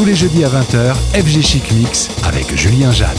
Tous les jeudis à 20h, FG Chic Mix avec Julien Jeanne.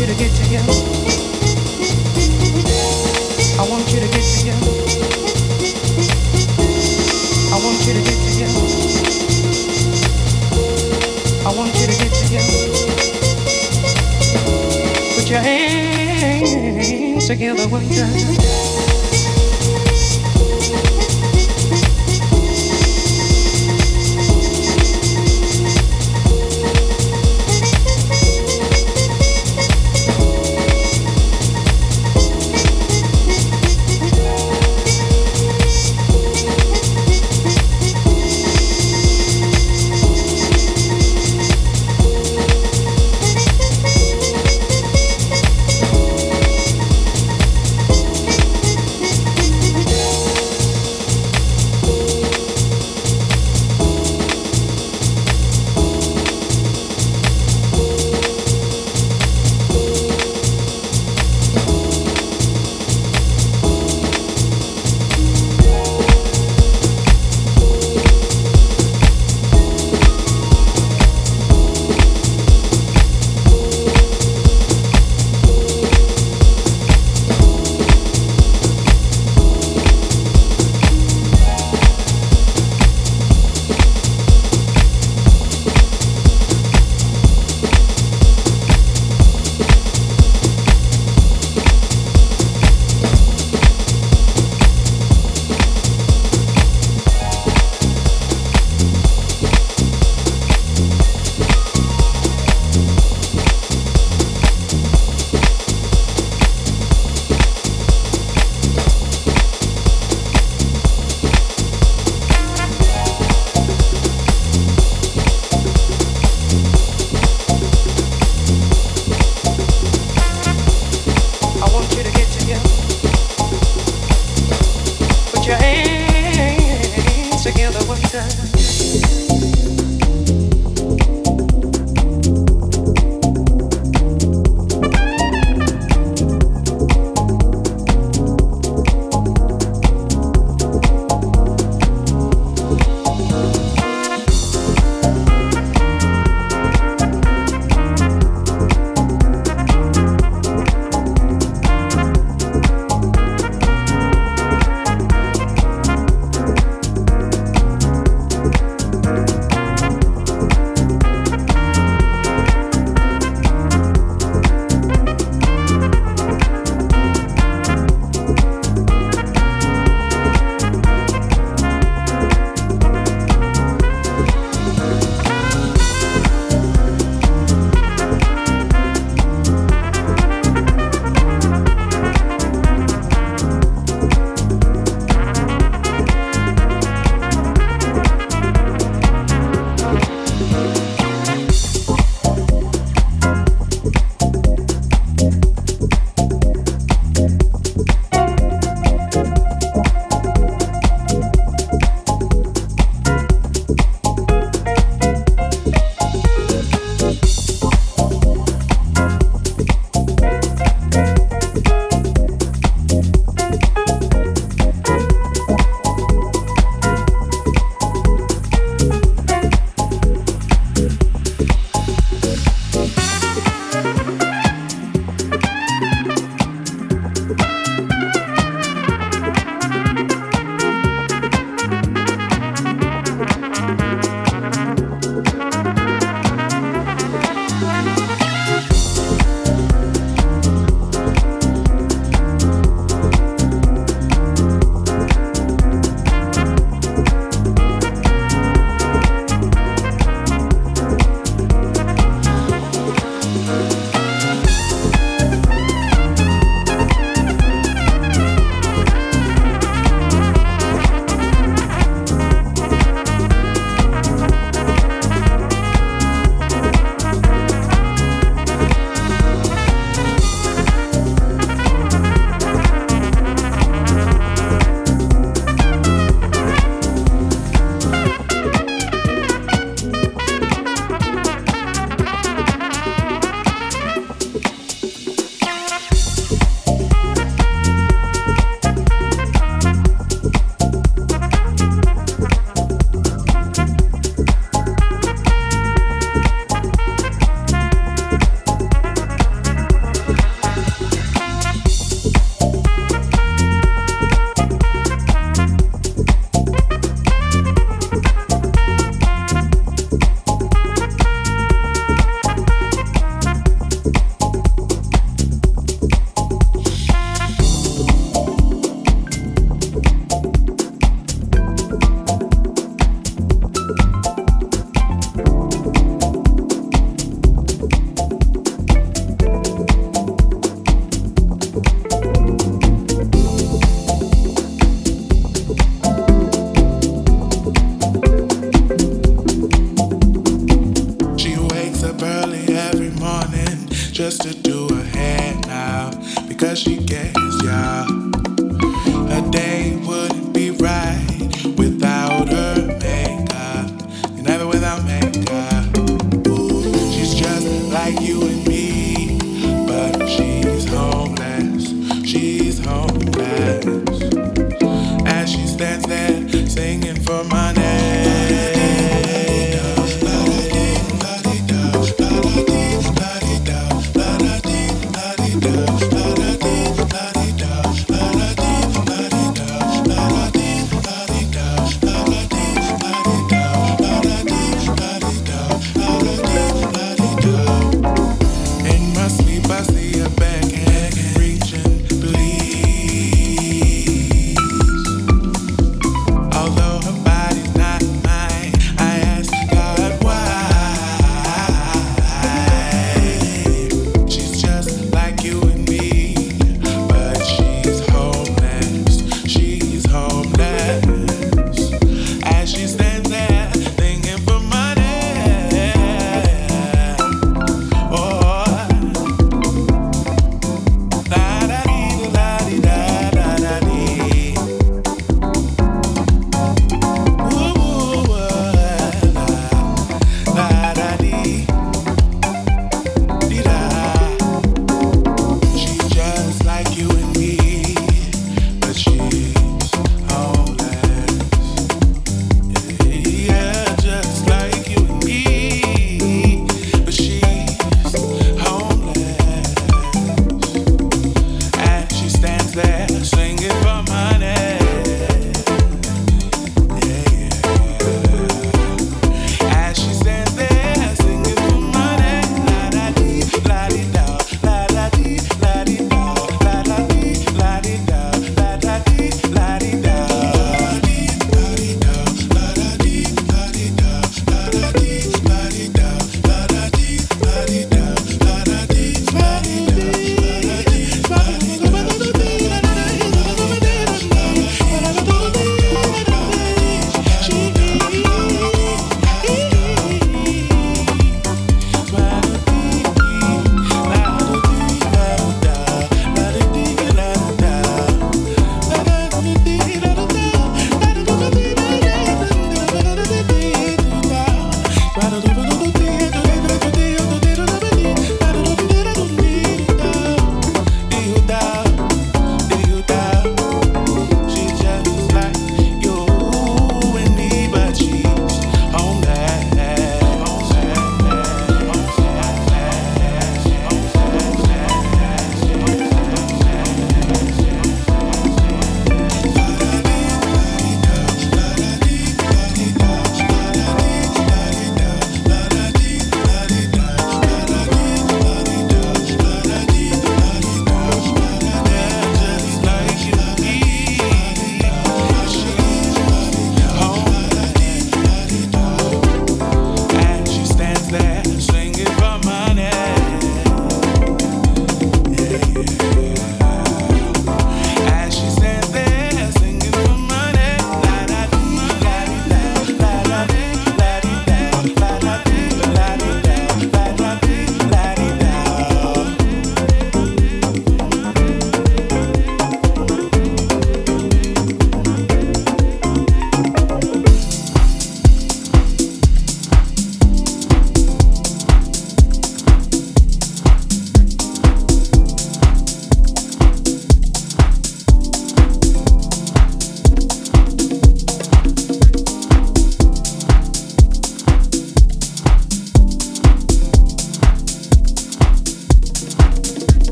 you to get. I want you to get. I want you to get. I want you to get. Put your hands together, will you?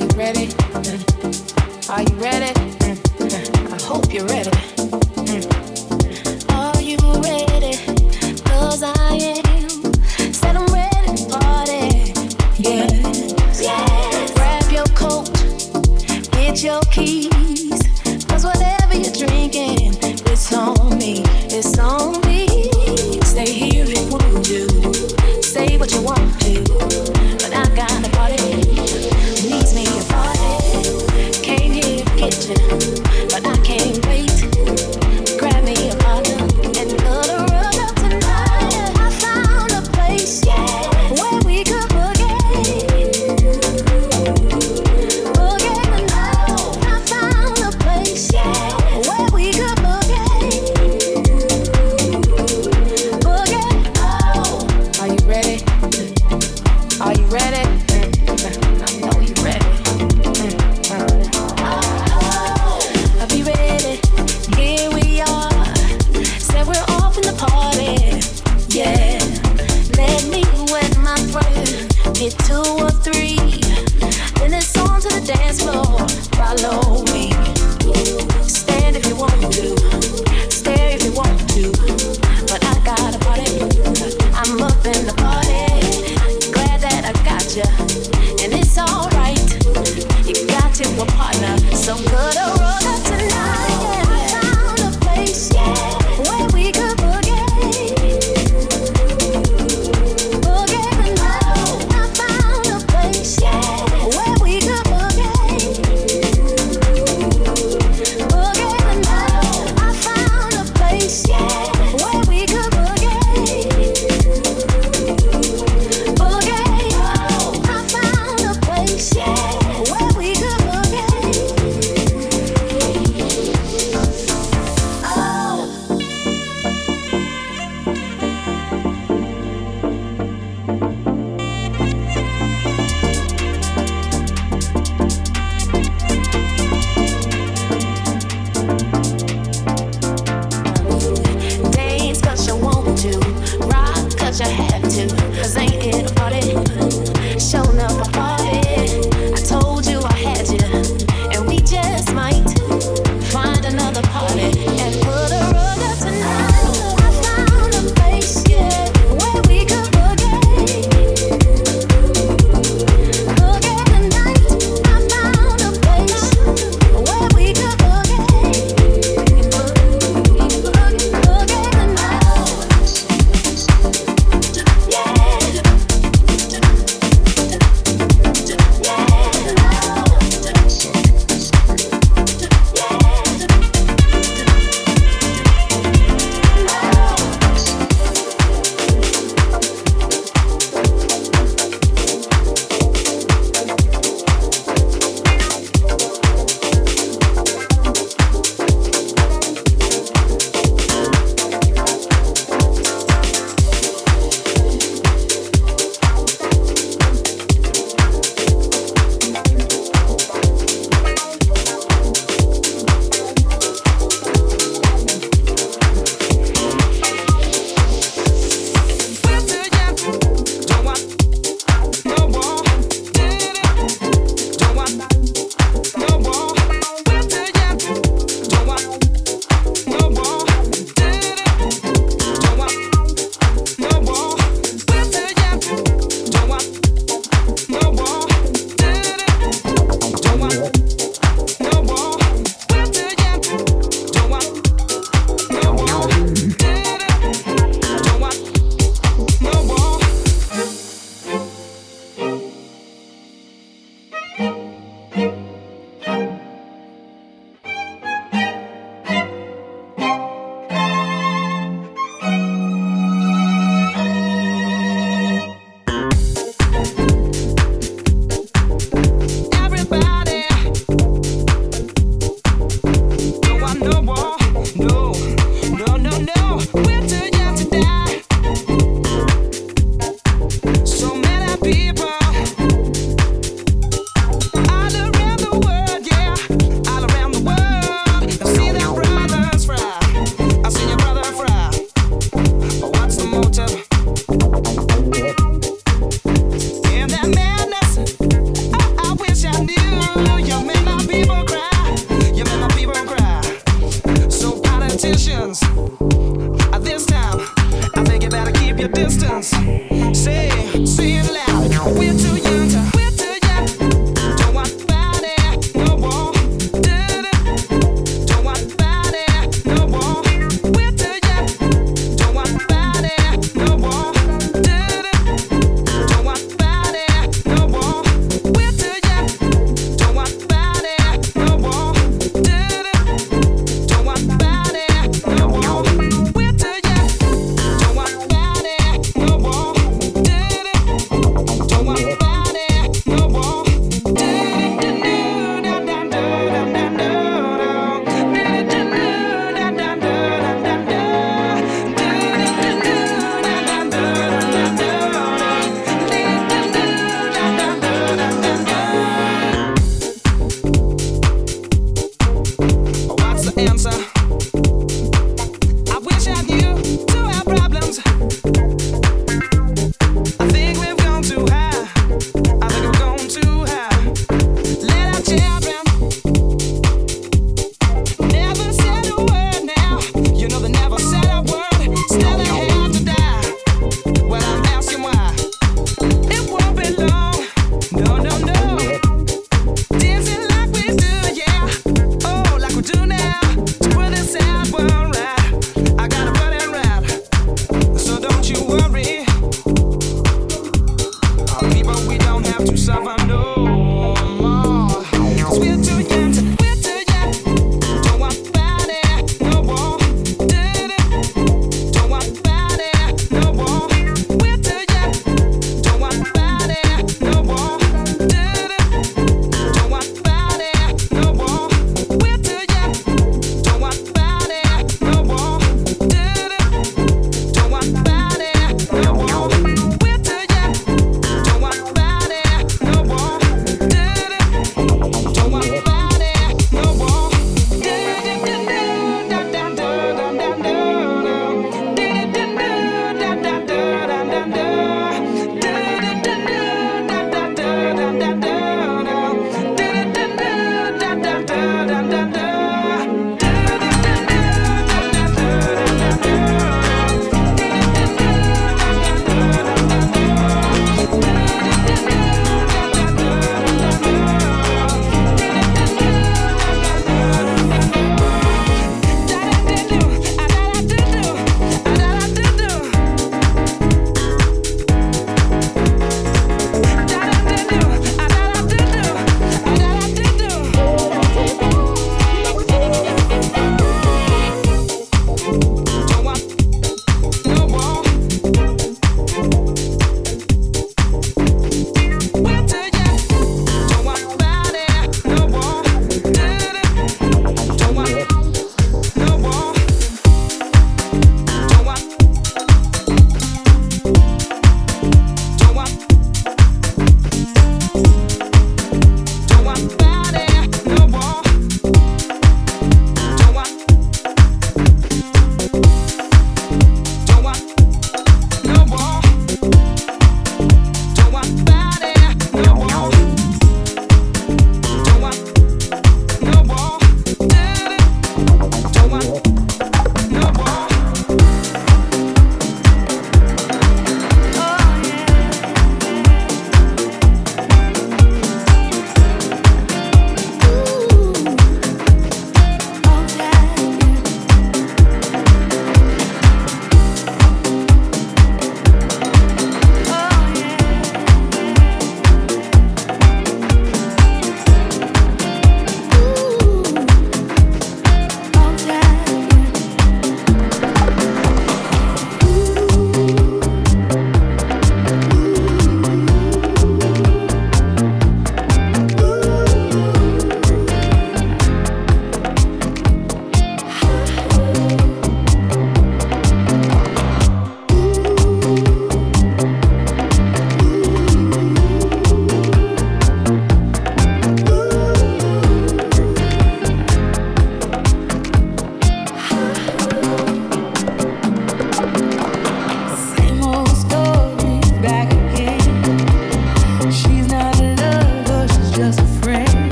you ready? Are you ready? I hope you're ready. Are you ready? Cause I am. Said I'm ready to party. Yes. yes. Grab your coat, get your keys. Cause whatever you're drinking, it's on me. It's on me. attention.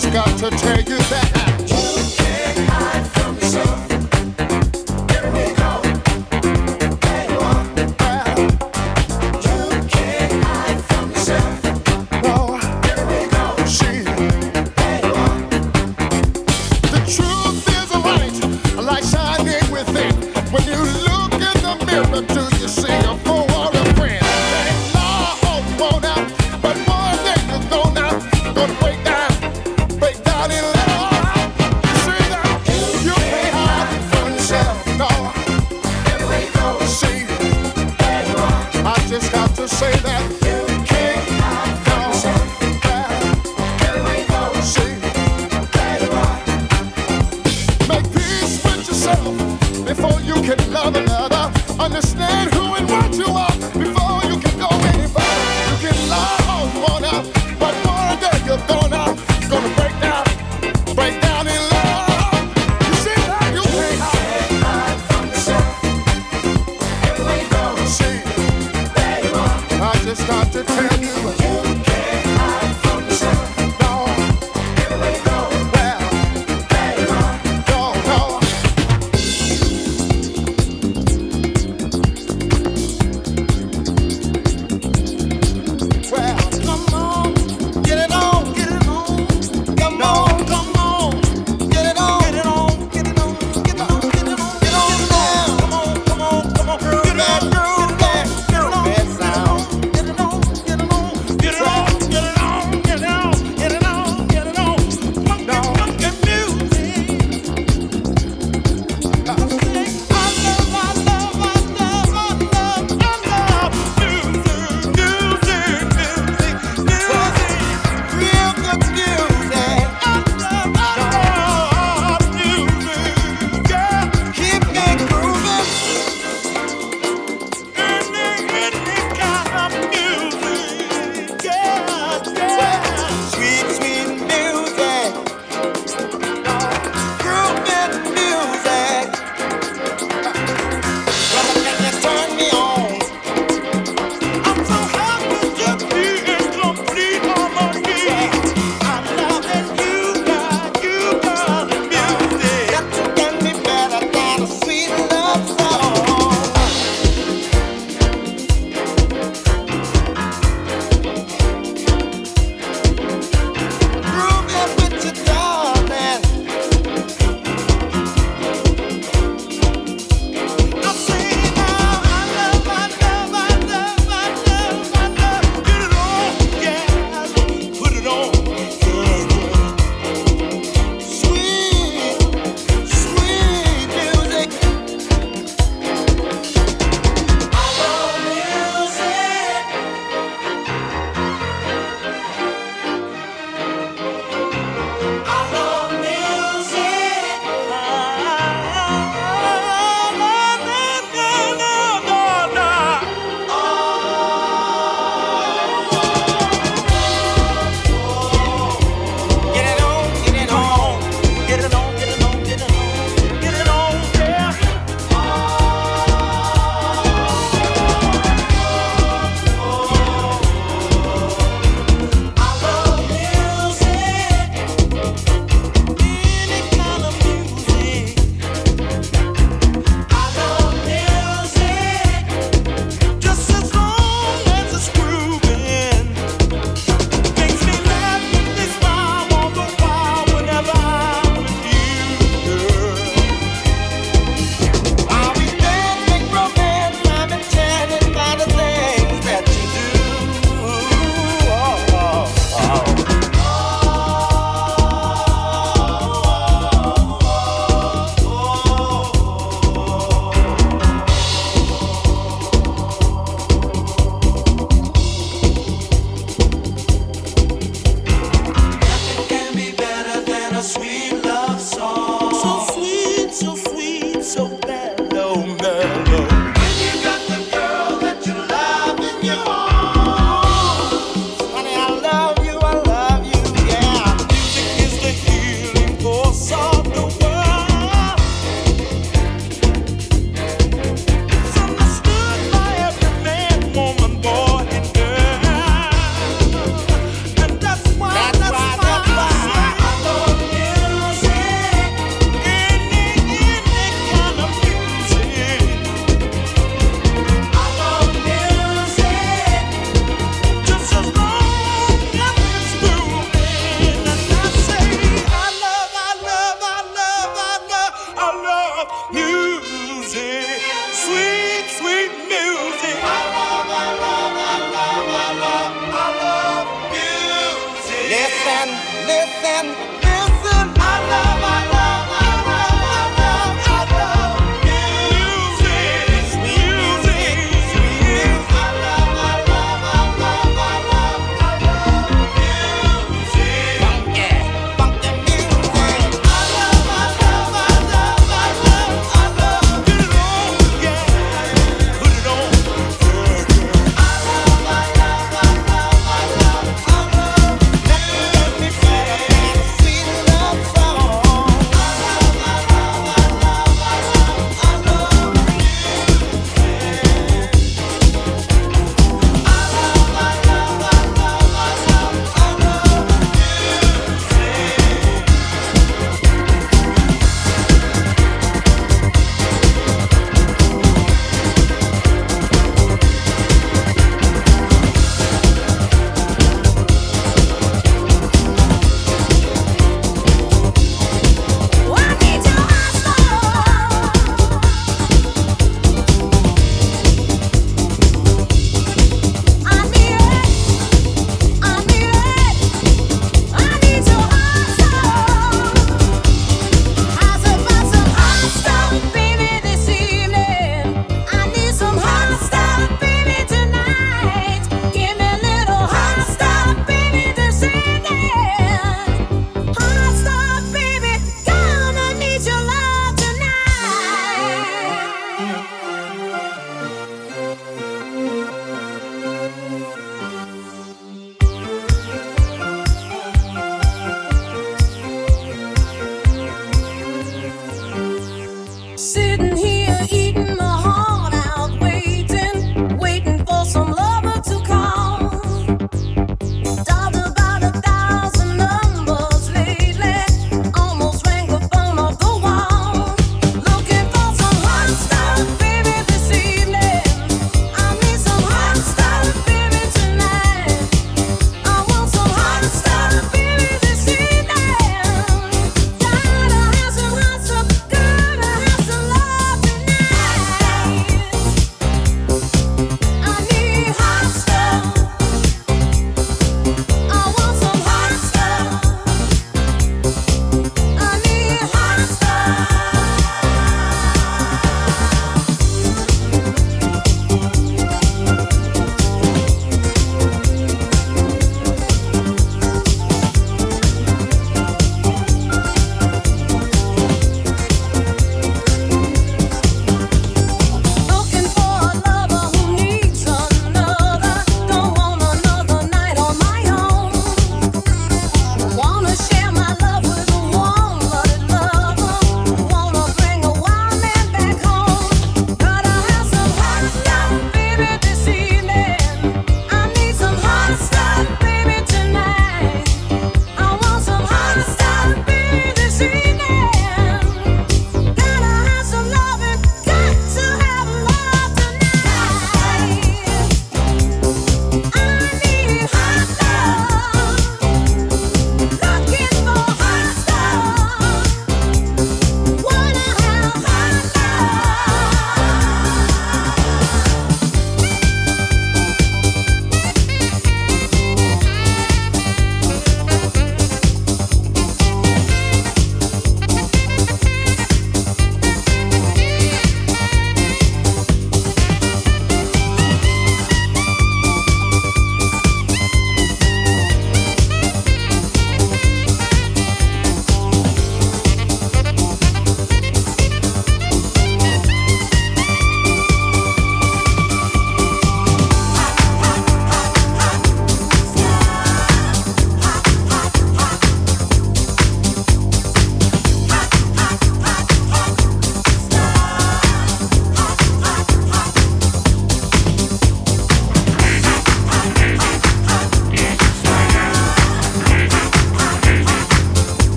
Just got to tell you that